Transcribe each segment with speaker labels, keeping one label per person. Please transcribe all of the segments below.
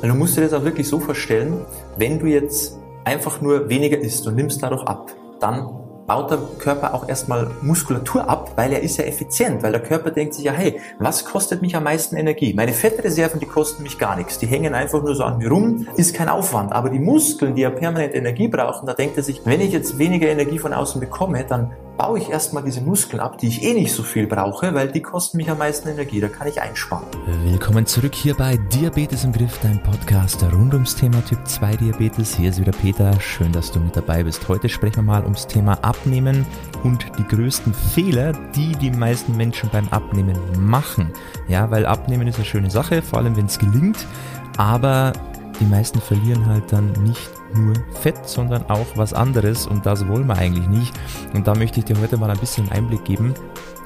Speaker 1: Weil du musst dir das auch wirklich so vorstellen, wenn du jetzt einfach nur weniger isst und nimmst dadurch ab, dann baut der Körper auch erstmal Muskulatur ab, weil er ist ja effizient, weil der Körper denkt sich ja, hey, was kostet mich am meisten Energie? Meine Fettreserven, die kosten mich gar nichts. Die hängen einfach nur so an mir rum, ist kein Aufwand. Aber die Muskeln, die ja permanent Energie brauchen, da denkt er sich, wenn ich jetzt weniger Energie von außen bekomme, dann baue ich erstmal diese Muskeln ab, die ich eh nicht so viel brauche, weil die kosten mich am meisten Energie, da kann ich einsparen.
Speaker 2: Willkommen zurück hier bei Diabetes im Griff, dein Podcast rund ums Thema Typ 2 Diabetes. Hier ist wieder Peter, schön, dass du mit dabei bist. Heute sprechen wir mal ums Thema Abnehmen und die größten Fehler, die die meisten Menschen beim Abnehmen machen. Ja, weil Abnehmen ist eine schöne Sache, vor allem wenn es gelingt, aber die meisten verlieren halt dann nicht nur Fett, sondern auch was anderes und das wollen wir eigentlich nicht. Und da möchte ich dir heute mal ein bisschen Einblick geben,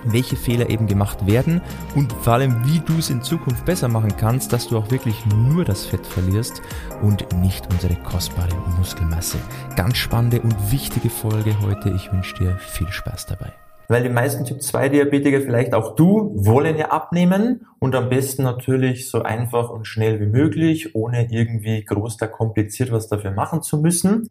Speaker 2: welche Fehler eben gemacht werden und vor allem, wie du es in Zukunft besser machen kannst, dass du auch wirklich nur das Fett verlierst und nicht unsere kostbare Muskelmasse. Ganz spannende und wichtige Folge heute. Ich wünsche dir viel Spaß dabei.
Speaker 1: Weil die meisten Typ-2-Diabetiker, vielleicht auch du, wollen ja abnehmen und am besten natürlich so einfach und schnell wie möglich, ohne irgendwie groß da kompliziert was dafür machen zu müssen.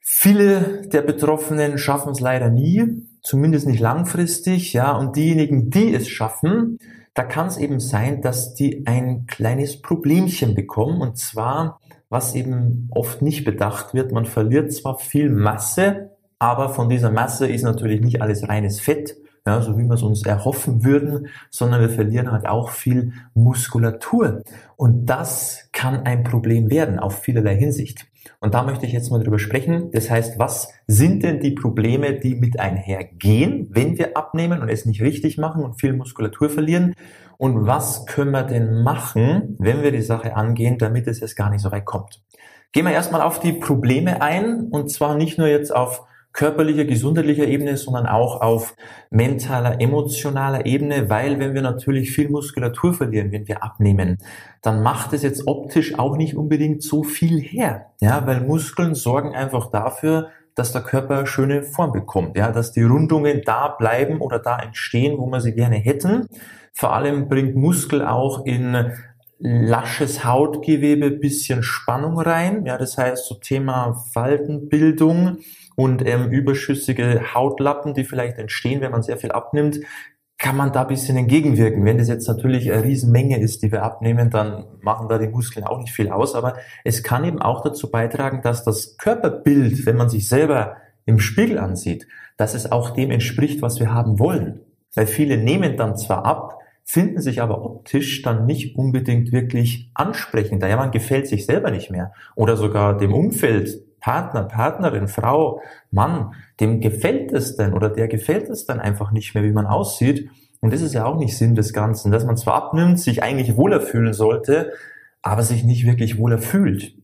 Speaker 1: Viele der Betroffenen schaffen es leider nie, zumindest nicht langfristig, ja, und diejenigen, die es schaffen, da kann es eben sein, dass die ein kleines Problemchen bekommen und zwar, was eben oft nicht bedacht wird, man verliert zwar viel Masse, aber von dieser Masse ist natürlich nicht alles reines Fett, ja, so wie wir es uns erhoffen würden, sondern wir verlieren halt auch viel Muskulatur. Und das kann ein Problem werden auf vielerlei Hinsicht. Und da möchte ich jetzt mal drüber sprechen. Das heißt, was sind denn die Probleme, die mit einhergehen, wenn wir abnehmen und es nicht richtig machen und viel Muskulatur verlieren? Und was können wir denn machen, wenn wir die Sache angehen, damit es jetzt gar nicht so weit kommt? Gehen wir erstmal auf die Probleme ein und zwar nicht nur jetzt auf körperlicher, gesundheitlicher Ebene, sondern auch auf mentaler, emotionaler Ebene, weil wenn wir natürlich viel Muskulatur verlieren, wenn wir abnehmen, dann macht es jetzt optisch auch nicht unbedingt so viel her, ja, weil Muskeln sorgen einfach dafür, dass der Körper schöne Form bekommt, ja, dass die Rundungen da bleiben oder da entstehen, wo wir sie gerne hätten. Vor allem bringt Muskel auch in lasches Hautgewebe bisschen Spannung rein. Ja, das heißt so Thema Faltenbildung und ähm, überschüssige Hautlappen, die vielleicht entstehen, wenn man sehr viel abnimmt, kann man da ein bisschen entgegenwirken. Wenn das jetzt natürlich eine Riesenmenge ist, die wir abnehmen, dann machen da die Muskeln auch nicht viel aus. Aber es kann eben auch dazu beitragen, dass das Körperbild, wenn man sich selber im Spiegel ansieht, dass es auch dem entspricht, was wir haben wollen. Weil viele nehmen dann zwar ab, finden sich aber optisch dann nicht unbedingt wirklich ansprechend. Ja, man gefällt sich selber nicht mehr. Oder sogar dem Umfeld Partner, Partnerin, Frau, Mann, dem gefällt es denn oder der gefällt es dann einfach nicht mehr, wie man aussieht. Und das ist ja auch nicht Sinn des Ganzen, dass man zwar abnimmt, sich eigentlich wohler fühlen sollte, aber sich nicht wirklich wohler fühlt.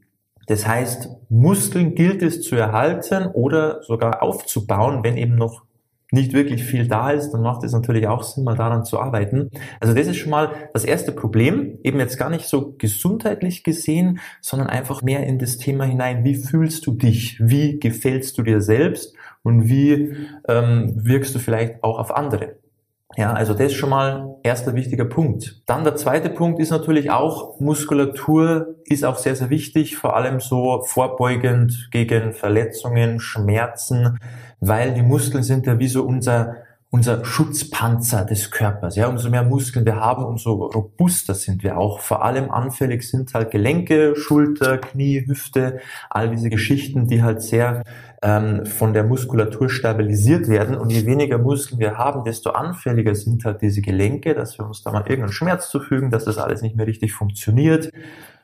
Speaker 1: Das heißt, Muskeln gilt es zu erhalten oder sogar aufzubauen, wenn eben noch nicht wirklich viel da ist, dann macht es natürlich auch Sinn, mal daran zu arbeiten. Also das ist schon mal das erste Problem, eben jetzt gar nicht so gesundheitlich gesehen, sondern einfach mehr in das Thema hinein, wie fühlst du dich, wie gefällst du dir selbst und wie ähm, wirkst du vielleicht auch auf andere. Ja, also das ist schon mal erster wichtiger Punkt. Dann der zweite Punkt ist natürlich auch, Muskulatur ist auch sehr, sehr wichtig, vor allem so vorbeugend gegen Verletzungen, Schmerzen, weil die Muskeln sind ja wie so unser, unser Schutzpanzer des Körpers. Ja, umso mehr Muskeln wir haben, umso robuster sind wir auch. Vor allem anfällig sind halt Gelenke, Schulter, Knie, Hüfte, all diese Geschichten, die halt sehr ähm, von der Muskulatur stabilisiert werden. Und je weniger Muskeln wir haben, desto anfälliger sind halt diese Gelenke, dass wir uns da mal irgendeinen Schmerz zufügen, dass das alles nicht mehr richtig funktioniert.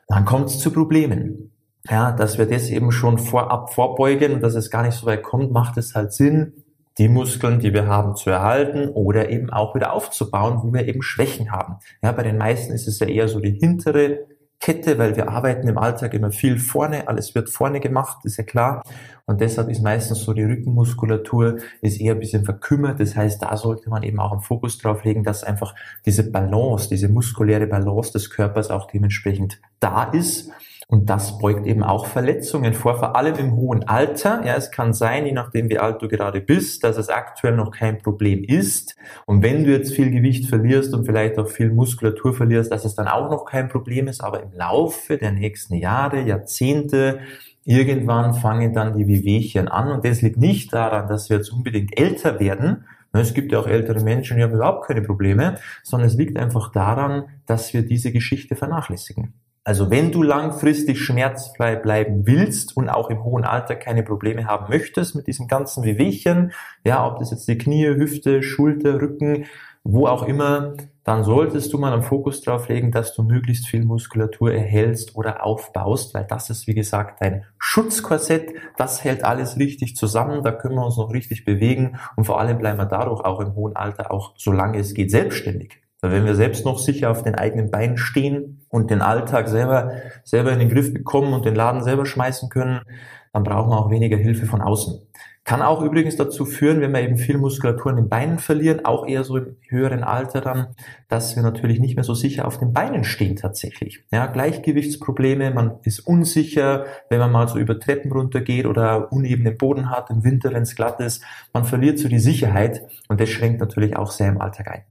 Speaker 1: Dann kommt es zu Problemen. Ja, dass wir das eben schon vorab vorbeugen und dass es gar nicht so weit kommt, macht es halt Sinn, die Muskeln, die wir haben, zu erhalten oder eben auch wieder aufzubauen, wo wir eben Schwächen haben. Ja, bei den meisten ist es ja eher so die hintere Kette, weil wir arbeiten im Alltag immer viel vorne, alles wird vorne gemacht, ist ja klar. Und deshalb ist meistens so die Rückenmuskulatur ist eher ein bisschen verkümmert. Das heißt, da sollte man eben auch einen Fokus drauf legen, dass einfach diese Balance, diese muskuläre Balance des Körpers auch dementsprechend da ist. Und das beugt eben auch Verletzungen vor, vor allem im hohen Alter. Ja, es kann sein, je nachdem wie alt du gerade bist, dass es aktuell noch kein Problem ist. Und wenn du jetzt viel Gewicht verlierst und vielleicht auch viel Muskulatur verlierst, dass es dann auch noch kein Problem ist. Aber im Laufe der nächsten Jahre, Jahrzehnte, irgendwann fangen dann die Wehwehchen an. Und das liegt nicht daran, dass wir jetzt unbedingt älter werden, es gibt ja auch ältere Menschen, die haben überhaupt keine Probleme, sondern es liegt einfach daran, dass wir diese Geschichte vernachlässigen. Also wenn du langfristig schmerzfrei bleiben willst und auch im hohen Alter keine Probleme haben möchtest mit diesen ganzen Wehwehchen, ja, ob das jetzt die Knie, Hüfte, Schulter, Rücken, wo auch immer, dann solltest du mal einen Fokus drauf legen, dass du möglichst viel Muskulatur erhältst oder aufbaust, weil das ist, wie gesagt, dein Schutzkorsett. Das hält alles richtig zusammen. Da können wir uns noch richtig bewegen und vor allem bleiben wir dadurch auch im hohen Alter auch, solange es geht, selbstständig. Weil wenn wir selbst noch sicher auf den eigenen Beinen stehen und den Alltag selber, selber in den Griff bekommen und den Laden selber schmeißen können, dann brauchen wir auch weniger Hilfe von außen. Kann auch übrigens dazu führen, wenn wir eben viel Muskulatur in den Beinen verlieren, auch eher so im höheren Alter dann, dass wir natürlich nicht mehr so sicher auf den Beinen stehen tatsächlich. Ja, Gleichgewichtsprobleme, man ist unsicher, wenn man mal so über Treppen runtergeht oder unebenen Boden hat, im Winter, wenn es glatt ist, man verliert so die Sicherheit und das schränkt natürlich auch sehr im Alltag ein.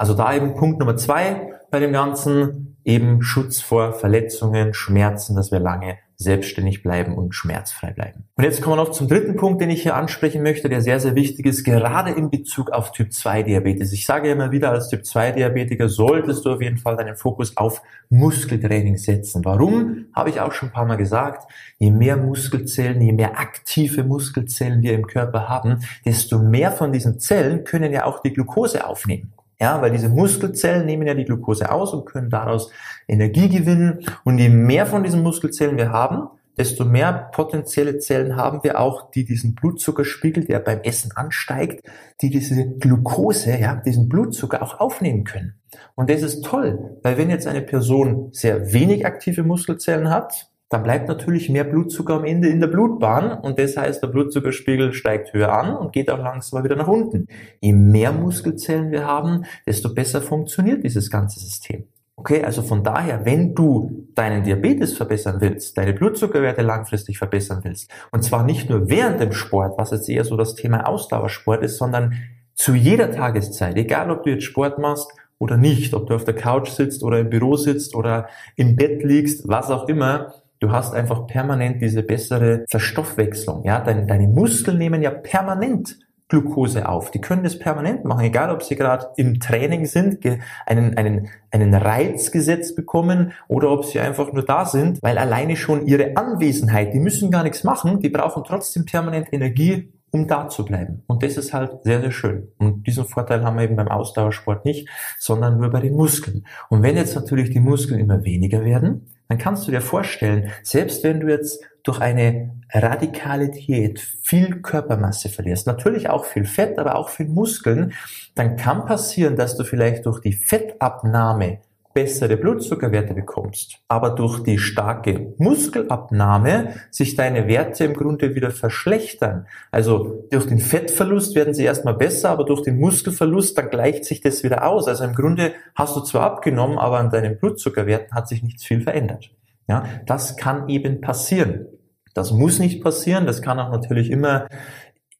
Speaker 1: Also da eben Punkt Nummer zwei bei dem Ganzen, eben Schutz vor Verletzungen, Schmerzen, dass wir lange selbstständig bleiben und schmerzfrei bleiben. Und jetzt kommen wir noch zum dritten Punkt, den ich hier ansprechen möchte, der sehr, sehr wichtig ist, gerade in Bezug auf Typ 2 Diabetes. Ich sage immer wieder, als Typ 2 Diabetiker solltest du auf jeden Fall deinen Fokus auf Muskeltraining setzen. Warum? Habe ich auch schon ein paar Mal gesagt. Je mehr Muskelzellen, je mehr aktive Muskelzellen wir im Körper haben, desto mehr von diesen Zellen können ja auch die Glucose aufnehmen. Ja, weil diese Muskelzellen nehmen ja die Glucose aus und können daraus Energie gewinnen. Und je mehr von diesen Muskelzellen wir haben, desto mehr potenzielle Zellen haben wir auch, die diesen Blutzuckerspiegel, der beim Essen ansteigt, die diese Glucose, ja, diesen Blutzucker auch aufnehmen können. Und das ist toll, weil wenn jetzt eine Person sehr wenig aktive Muskelzellen hat, dann bleibt natürlich mehr Blutzucker am Ende in der Blutbahn und das heißt, der Blutzuckerspiegel steigt höher an und geht auch langsam wieder nach unten. Je mehr Muskelzellen wir haben, desto besser funktioniert dieses ganze System. Okay, also von daher, wenn du deinen Diabetes verbessern willst, deine Blutzuckerwerte langfristig verbessern willst, und zwar nicht nur während dem Sport, was jetzt eher so das Thema Ausdauersport ist, sondern zu jeder Tageszeit, egal ob du jetzt Sport machst oder nicht, ob du auf der Couch sitzt oder im Büro sitzt oder im Bett liegst, was auch immer, Du hast einfach permanent diese bessere Verstoffwechslung. Ja, deine, deine Muskeln nehmen ja permanent Glucose auf. Die können das permanent machen, egal ob sie gerade im Training sind, einen, einen, einen Reiz gesetzt bekommen oder ob sie einfach nur da sind, weil alleine schon ihre Anwesenheit, die müssen gar nichts machen, die brauchen trotzdem permanent Energie, um da zu bleiben. Und das ist halt sehr, sehr schön. Und diesen Vorteil haben wir eben beim Ausdauersport nicht, sondern nur bei den Muskeln. Und wenn jetzt natürlich die Muskeln immer weniger werden, dann kannst du dir vorstellen, selbst wenn du jetzt durch eine radikale Diät viel Körpermasse verlierst, natürlich auch viel Fett, aber auch viel Muskeln, dann kann passieren, dass du vielleicht durch die Fettabnahme bessere Blutzuckerwerte bekommst, aber durch die starke Muskelabnahme sich deine Werte im Grunde wieder verschlechtern. Also durch den Fettverlust werden sie erstmal besser, aber durch den Muskelverlust, dann gleicht sich das wieder aus. Also im Grunde hast du zwar abgenommen, aber an deinen Blutzuckerwerten hat sich nichts viel verändert. Ja, das kann eben passieren. Das muss nicht passieren. Das kann auch natürlich immer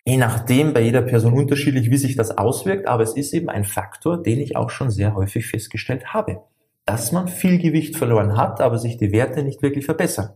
Speaker 1: je nachdem bei jeder Person unterschiedlich, wie sich das auswirkt, aber es ist eben ein Faktor, den ich auch schon sehr häufig festgestellt habe dass man viel Gewicht verloren hat, aber sich die Werte nicht wirklich verbessern.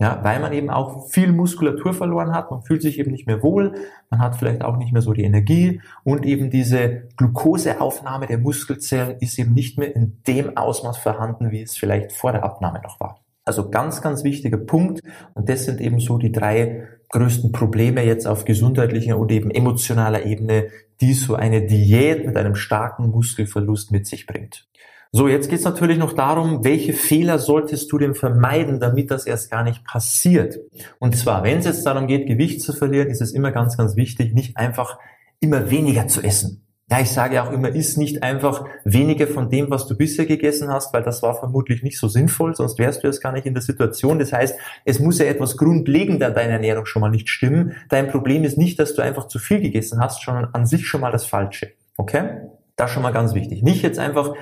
Speaker 1: Ja, weil man eben auch viel Muskulatur verloren hat, man fühlt sich eben nicht mehr wohl, man hat vielleicht auch nicht mehr so die Energie und eben diese Glukoseaufnahme der Muskelzellen ist eben nicht mehr in dem Ausmaß vorhanden, wie es vielleicht vor der Abnahme noch war. Also ganz, ganz wichtiger Punkt und das sind eben so die drei größten Probleme jetzt auf gesundheitlicher und eben emotionaler Ebene, die so eine Diät mit einem starken Muskelverlust mit sich bringt. So, jetzt geht es natürlich noch darum, welche Fehler solltest du denn vermeiden, damit das erst gar nicht passiert. Und zwar, wenn es jetzt darum geht, Gewicht zu verlieren, ist es immer ganz, ganz wichtig, nicht einfach immer weniger zu essen. Ja, ich sage auch immer, isst nicht einfach weniger von dem, was du bisher gegessen hast, weil das war vermutlich nicht so sinnvoll, sonst wärst du jetzt gar nicht in der Situation. Das heißt, es muss ja etwas grundlegend an deiner Ernährung schon mal nicht stimmen. Dein Problem ist nicht, dass du einfach zu viel gegessen hast, sondern an sich schon mal das Falsche. Okay? Das schon mal ganz wichtig. Nicht jetzt einfach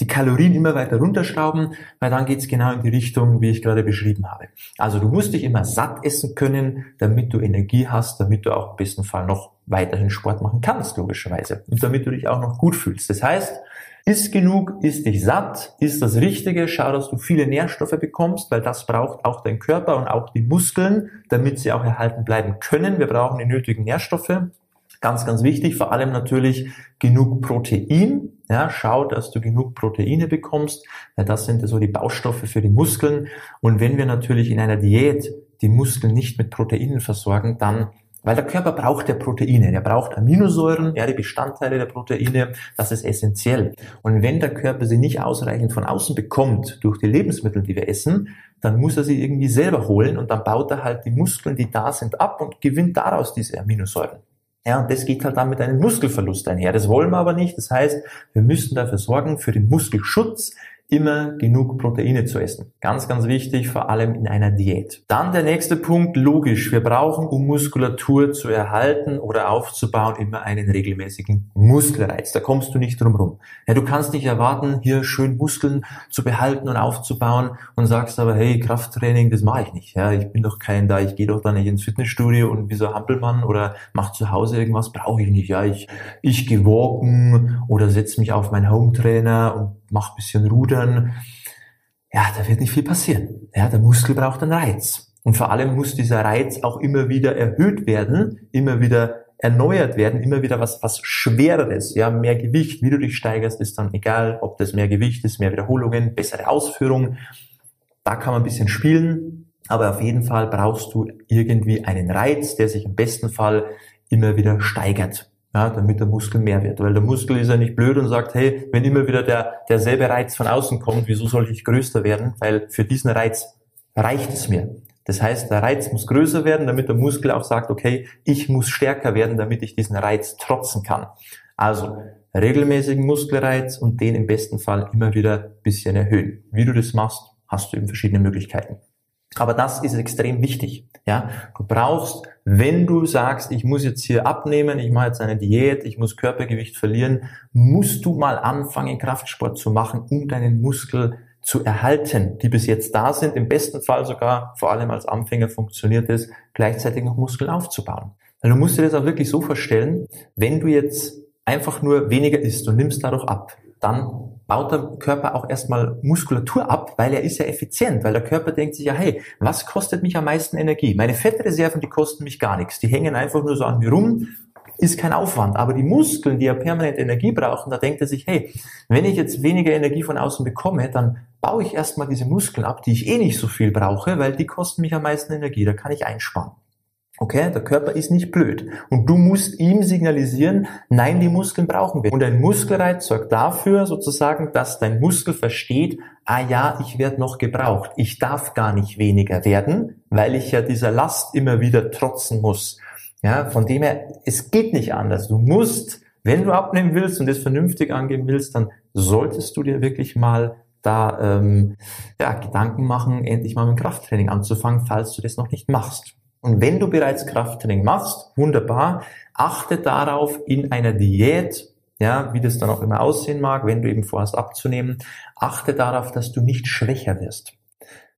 Speaker 1: die Kalorien immer weiter runterschrauben, weil dann geht's genau in die Richtung, wie ich gerade beschrieben habe. Also du musst dich immer satt essen können, damit du Energie hast, damit du auch im besten Fall noch weiterhin Sport machen kannst, logischerweise. Und damit du dich auch noch gut fühlst. Das heißt, Iss genug, iss dich satt, iss das Richtige, schau, dass du viele Nährstoffe bekommst, weil das braucht auch dein Körper und auch die Muskeln, damit sie auch erhalten bleiben können. Wir brauchen die nötigen Nährstoffe. Ganz, ganz wichtig, vor allem natürlich genug Protein. Ja, schau, dass du genug Proteine bekommst, weil das sind so die Baustoffe für die Muskeln. Und wenn wir natürlich in einer Diät die Muskeln nicht mit Proteinen versorgen, dann weil der Körper braucht ja Proteine, er braucht Aminosäuren, ja, die Bestandteile der Proteine, das ist essentiell. Und wenn der Körper sie nicht ausreichend von außen bekommt, durch die Lebensmittel, die wir essen, dann muss er sie irgendwie selber holen und dann baut er halt die Muskeln, die da sind, ab und gewinnt daraus diese Aminosäuren. Ja, und das geht halt dann mit einem Muskelverlust einher. Das wollen wir aber nicht. Das heißt, wir müssen dafür sorgen, für den Muskelschutz, immer genug Proteine zu essen. Ganz, ganz wichtig, vor allem in einer Diät. Dann der nächste Punkt, logisch. Wir brauchen, um Muskulatur zu erhalten oder aufzubauen, immer einen regelmäßigen Muskelreiz. Da kommst du nicht drum rum. Ja, du kannst nicht erwarten, hier schön Muskeln zu behalten und aufzubauen und sagst aber, hey, Krafttraining, das mache ich nicht. Ja, ich bin doch kein da, ich gehe doch da nicht ins Fitnessstudio und wie so Hampelmann oder mach zu Hause irgendwas, brauche ich nicht. Ja, ich, ich gehe walken oder setze mich auf meinen Hometrainer und mach bisschen Rudern. Ja, da wird nicht viel passieren. Ja, der Muskel braucht einen Reiz. Und vor allem muss dieser Reiz auch immer wieder erhöht werden, immer wieder erneuert werden, immer wieder was, was Schwereres, ja, mehr Gewicht, wie du dich steigerst, ist dann egal, ob das mehr Gewicht ist, mehr Wiederholungen, bessere Ausführung. Da kann man ein bisschen spielen, aber auf jeden Fall brauchst du irgendwie einen Reiz, der sich im besten Fall immer wieder steigert ja, damit der Muskel mehr wird. Weil der Muskel ist ja nicht blöd und sagt, hey, wenn immer wieder der, derselbe Reiz von außen kommt, wieso soll ich größer werden? Weil für diesen Reiz reicht es mir. Das heißt, der Reiz muss größer werden, damit der Muskel auch sagt, okay, ich muss stärker werden, damit ich diesen Reiz trotzen kann. Also regelmäßigen Muskelreiz und den im besten Fall immer wieder bisschen erhöhen. Wie du das machst, hast du eben verschiedene Möglichkeiten. Aber das ist extrem wichtig. Ja, du brauchst, wenn du sagst, ich muss jetzt hier abnehmen, ich mache jetzt eine Diät, ich muss Körpergewicht verlieren, musst du mal anfangen, Kraftsport zu machen, um deinen Muskel zu erhalten, die bis jetzt da sind. Im besten Fall sogar, vor allem als Anfänger funktioniert es, gleichzeitig noch Muskeln aufzubauen. Weil du musst dir das auch wirklich so vorstellen, wenn du jetzt einfach nur weniger isst und nimmst dadurch ab, dann baut der Körper auch erstmal Muskulatur ab, weil er ist ja effizient, weil der Körper denkt sich ja, hey, was kostet mich am meisten Energie? Meine Fettreserven, die kosten mich gar nichts. Die hängen einfach nur so an mir rum, ist kein Aufwand. Aber die Muskeln, die ja permanent Energie brauchen, da denkt er sich, hey, wenn ich jetzt weniger Energie von außen bekomme, dann baue ich erstmal diese Muskeln ab, die ich eh nicht so viel brauche, weil die kosten mich am meisten Energie. Da kann ich einsparen. Okay, der Körper ist nicht blöd. Und du musst ihm signalisieren, nein, die Muskeln brauchen wir. Und ein Muskelreiz sorgt dafür sozusagen, dass dein Muskel versteht, ah ja, ich werde noch gebraucht. Ich darf gar nicht weniger werden, weil ich ja dieser Last immer wieder trotzen muss. Ja, von dem her, es geht nicht anders. Du musst, wenn du abnehmen willst und das vernünftig angehen willst, dann solltest du dir wirklich mal da ähm, ja, Gedanken machen, endlich mal mit dem Krafttraining anzufangen, falls du das noch nicht machst. Und wenn du bereits Krafttraining machst, wunderbar, achte darauf in einer Diät, ja, wie das dann auch immer aussehen mag, wenn du eben vorhast abzunehmen, achte darauf, dass du nicht schwächer wirst.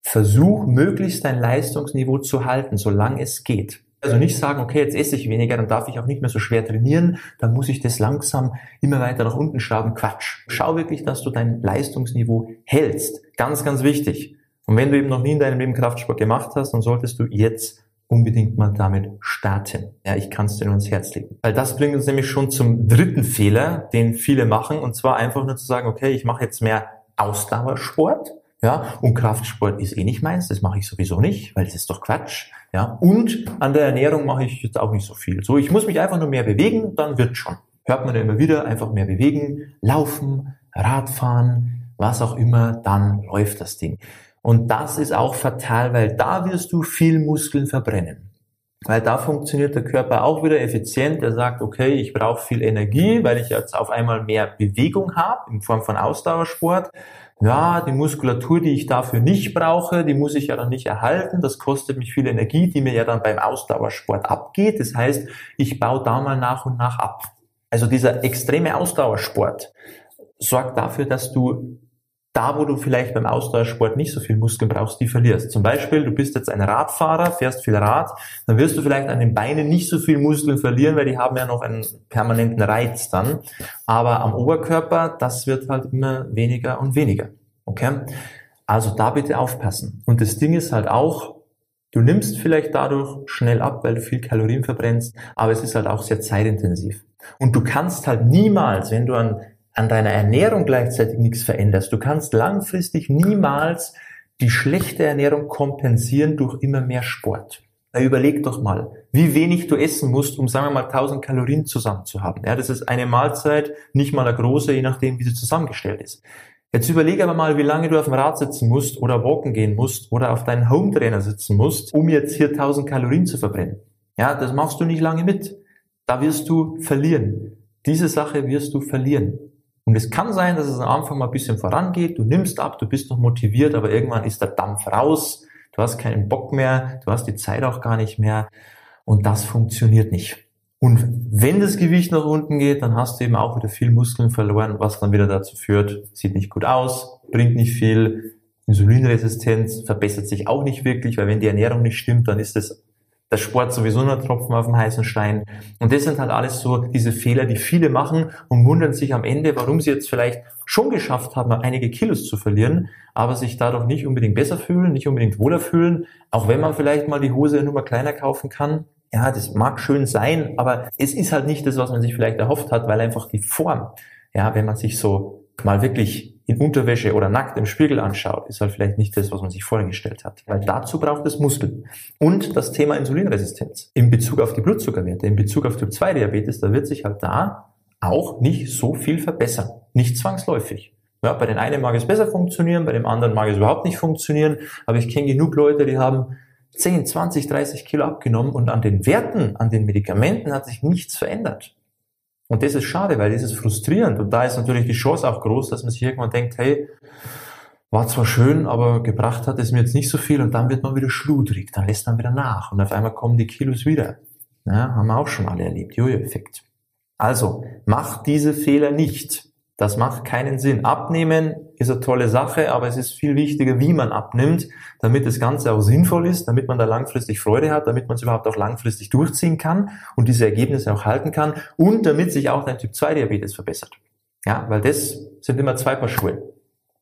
Speaker 1: Versuch möglichst dein Leistungsniveau zu halten, solange es geht. Also nicht sagen, okay, jetzt esse ich weniger, dann darf ich auch nicht mehr so schwer trainieren, dann muss ich das langsam immer weiter nach unten schrauben. Quatsch. Schau wirklich, dass du dein Leistungsniveau hältst. Ganz, ganz wichtig. Und wenn du eben noch nie in deinem Leben Kraftsport gemacht hast, dann solltest du jetzt unbedingt mal damit starten. Ja, ich kann es dir nur ins Herz legen. Weil das bringt uns nämlich schon zum dritten Fehler, den viele machen, und zwar einfach nur zu sagen, okay, ich mache jetzt mehr Ausdauersport, ja, und Kraftsport ist eh nicht meins, das mache ich sowieso nicht, weil das ist doch Quatsch, ja, und an der Ernährung mache ich jetzt auch nicht so viel. So, ich muss mich einfach nur mehr bewegen, dann wird schon. Hört man ja immer wieder, einfach mehr bewegen, laufen, Radfahren, was auch immer, dann läuft das Ding. Und das ist auch fatal, weil da wirst du viel Muskeln verbrennen. Weil da funktioniert der Körper auch wieder effizient. Er sagt, okay, ich brauche viel Energie, weil ich jetzt auf einmal mehr Bewegung habe in Form von Ausdauersport. Ja, die Muskulatur, die ich dafür nicht brauche, die muss ich ja dann nicht erhalten. Das kostet mich viel Energie, die mir ja dann beim Ausdauersport abgeht. Das heißt, ich baue da mal nach und nach ab. Also dieser extreme Ausdauersport, sorgt dafür, dass du da, wo du vielleicht beim Ausdauersport nicht so viel Muskeln brauchst, die verlierst. Zum Beispiel, du bist jetzt ein Radfahrer, fährst viel Rad, dann wirst du vielleicht an den Beinen nicht so viel Muskeln verlieren, weil die haben ja noch einen permanenten Reiz dann. Aber am Oberkörper, das wird halt immer weniger und weniger. Okay? Also da bitte aufpassen. Und das Ding ist halt auch, du nimmst vielleicht dadurch schnell ab, weil du viel Kalorien verbrennst, aber es ist halt auch sehr zeitintensiv. Und du kannst halt niemals, wenn du an an deiner Ernährung gleichzeitig nichts veränderst, du kannst langfristig niemals die schlechte Ernährung kompensieren durch immer mehr Sport. Na, überleg doch mal, wie wenig du essen musst, um, sagen wir mal, 1000 Kalorien zusammen zu haben. Ja, das ist eine Mahlzeit, nicht mal eine große, je nachdem, wie sie zusammengestellt ist. Jetzt überleg aber mal, wie lange du auf dem Rad sitzen musst oder walken gehen musst oder auf deinen Home-Trainer sitzen musst, um jetzt hier 1000 Kalorien zu verbrennen. Ja, das machst du nicht lange mit. Da wirst du verlieren. Diese Sache wirst du verlieren. Und es kann sein, dass es am Anfang mal ein bisschen vorangeht, du nimmst ab, du bist noch motiviert, aber irgendwann ist der Dampf raus, du hast keinen Bock mehr, du hast die Zeit auch gar nicht mehr. Und das funktioniert nicht. Und wenn das Gewicht nach unten geht, dann hast du eben auch wieder viel Muskeln verloren, was dann wieder dazu führt, sieht nicht gut aus, bringt nicht viel, Insulinresistenz verbessert sich auch nicht wirklich, weil wenn die Ernährung nicht stimmt, dann ist es der Sport sowieso nur Tropfen auf dem heißen Stein. Und das sind halt alles so diese Fehler, die viele machen und wundern sich am Ende, warum sie jetzt vielleicht schon geschafft haben, einige Kilos zu verlieren, aber sich dadurch nicht unbedingt besser fühlen, nicht unbedingt wohler fühlen, auch wenn man vielleicht mal die Hose nur mal kleiner kaufen kann. Ja, das mag schön sein, aber es ist halt nicht das, was man sich vielleicht erhofft hat, weil einfach die Form, ja, wenn man sich so mal wirklich in Unterwäsche oder nackt im Spiegel anschaut, ist halt vielleicht nicht das, was man sich vorgestellt hat. Weil dazu braucht es Muskeln. Und das Thema Insulinresistenz in Bezug auf die Blutzuckerwerte, in Bezug auf Typ 2 Diabetes, da wird sich halt da auch nicht so viel verbessern. Nicht zwangsläufig. Ja, bei den einen mag es besser funktionieren, bei dem anderen mag es überhaupt nicht funktionieren. Aber ich kenne genug Leute, die haben 10, 20, 30 Kilo abgenommen und an den Werten, an den Medikamenten hat sich nichts verändert. Und das ist schade, weil das ist frustrierend. Und da ist natürlich die Chance auch groß, dass man sich irgendwann denkt, hey, war zwar schön, aber gebracht hat es mir jetzt nicht so viel und dann wird man wieder schludrig, dann lässt man wieder nach und auf einmal kommen die Kilos wieder. Ja, haben wir auch schon alle erlebt, Jojo-Effekt. Also, mach diese Fehler nicht. Das macht keinen Sinn. Abnehmen ist eine tolle Sache, aber es ist viel wichtiger, wie man abnimmt, damit das Ganze auch sinnvoll ist, damit man da langfristig Freude hat, damit man es überhaupt auch langfristig durchziehen kann und diese Ergebnisse auch halten kann und damit sich auch dein Typ 2 Diabetes verbessert. Ja, weil das sind immer zwei Paar Schuhe.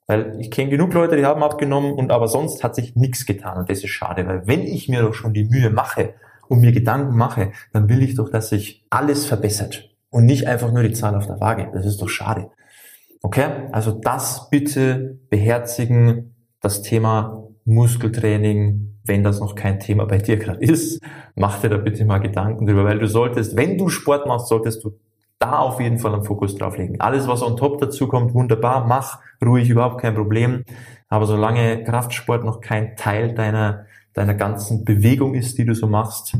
Speaker 1: Weil ich kenne genug Leute, die haben abgenommen und aber sonst hat sich nichts getan und das ist schade, weil wenn ich mir doch schon die Mühe mache und mir Gedanken mache, dann will ich doch, dass sich alles verbessert und nicht einfach nur die Zahl auf der Waage. Das ist doch schade. Okay? Also das bitte beherzigen, das Thema Muskeltraining, wenn das noch kein Thema bei dir gerade ist, mach dir da bitte mal Gedanken drüber, weil du solltest, wenn du Sport machst, solltest du da auf jeden Fall einen Fokus drauf legen. Alles, was on top dazu kommt, wunderbar, mach ruhig, überhaupt kein Problem. Aber solange Kraftsport noch kein Teil deiner, deiner ganzen Bewegung ist, die du so machst,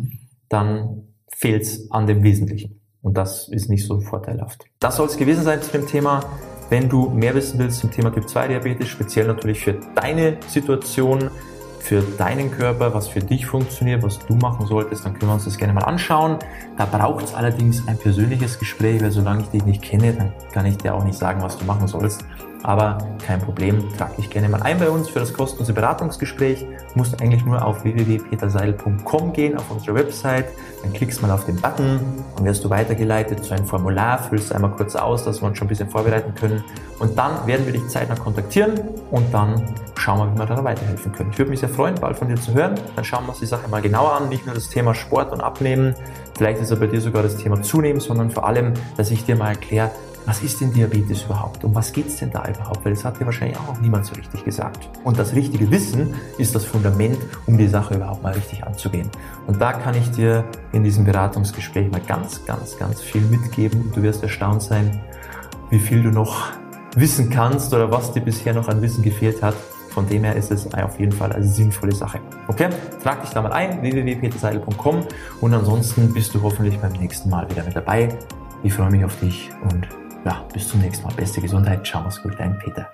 Speaker 1: dann fehlt's an dem Wesentlichen. Und das ist nicht so vorteilhaft. Das soll es gewesen sein zu dem Thema. Wenn du mehr wissen willst zum Thema Typ 2 Diabetes, speziell natürlich für deine Situation, für deinen Körper, was für dich funktioniert, was du machen solltest, dann können wir uns das gerne mal anschauen. Da braucht es allerdings ein persönliches Gespräch, weil solange ich dich nicht kenne, dann kann ich dir auch nicht sagen, was du machen sollst. Aber kein Problem, trag dich gerne mal ein bei uns für das kostenlose Beratungsgespräch. Du musst eigentlich nur auf www.peterseidel.com gehen, auf unsere Website. Dann klickst mal auf den Button und wirst du weitergeleitet zu einem Formular, füllst einmal kurz aus, dass wir uns schon ein bisschen vorbereiten können. Und dann werden wir dich zeitnah kontaktieren und dann schauen wir, wie wir da weiterhelfen können. Ich würde mich sehr freuen, bald von dir zu hören. Dann schauen wir uns die Sache mal genauer an. Nicht nur das Thema Sport und Abnehmen, vielleicht ist es bei dir sogar das Thema Zunehmen, sondern vor allem, dass ich dir mal erkläre, was ist denn Diabetes überhaupt? Um was geht es denn da überhaupt? Weil das hat ja wahrscheinlich auch noch niemand so richtig gesagt. Und das richtige Wissen ist das Fundament, um die Sache überhaupt mal richtig anzugehen. Und da kann ich dir in diesem Beratungsgespräch mal ganz, ganz, ganz viel mitgeben. Du wirst erstaunt sein, wie viel du noch wissen kannst oder was dir bisher noch an Wissen gefehlt hat. Von dem her ist es auf jeden Fall eine sinnvolle Sache. Okay? Trag dich da mal ein, www.peterseidel.com und ansonsten bist du hoffentlich beim nächsten Mal wieder mit dabei. Ich freue mich auf dich und ja, bis zum nächsten Mal. Beste Gesundheit. Ciao, mach's gut, dein Peter.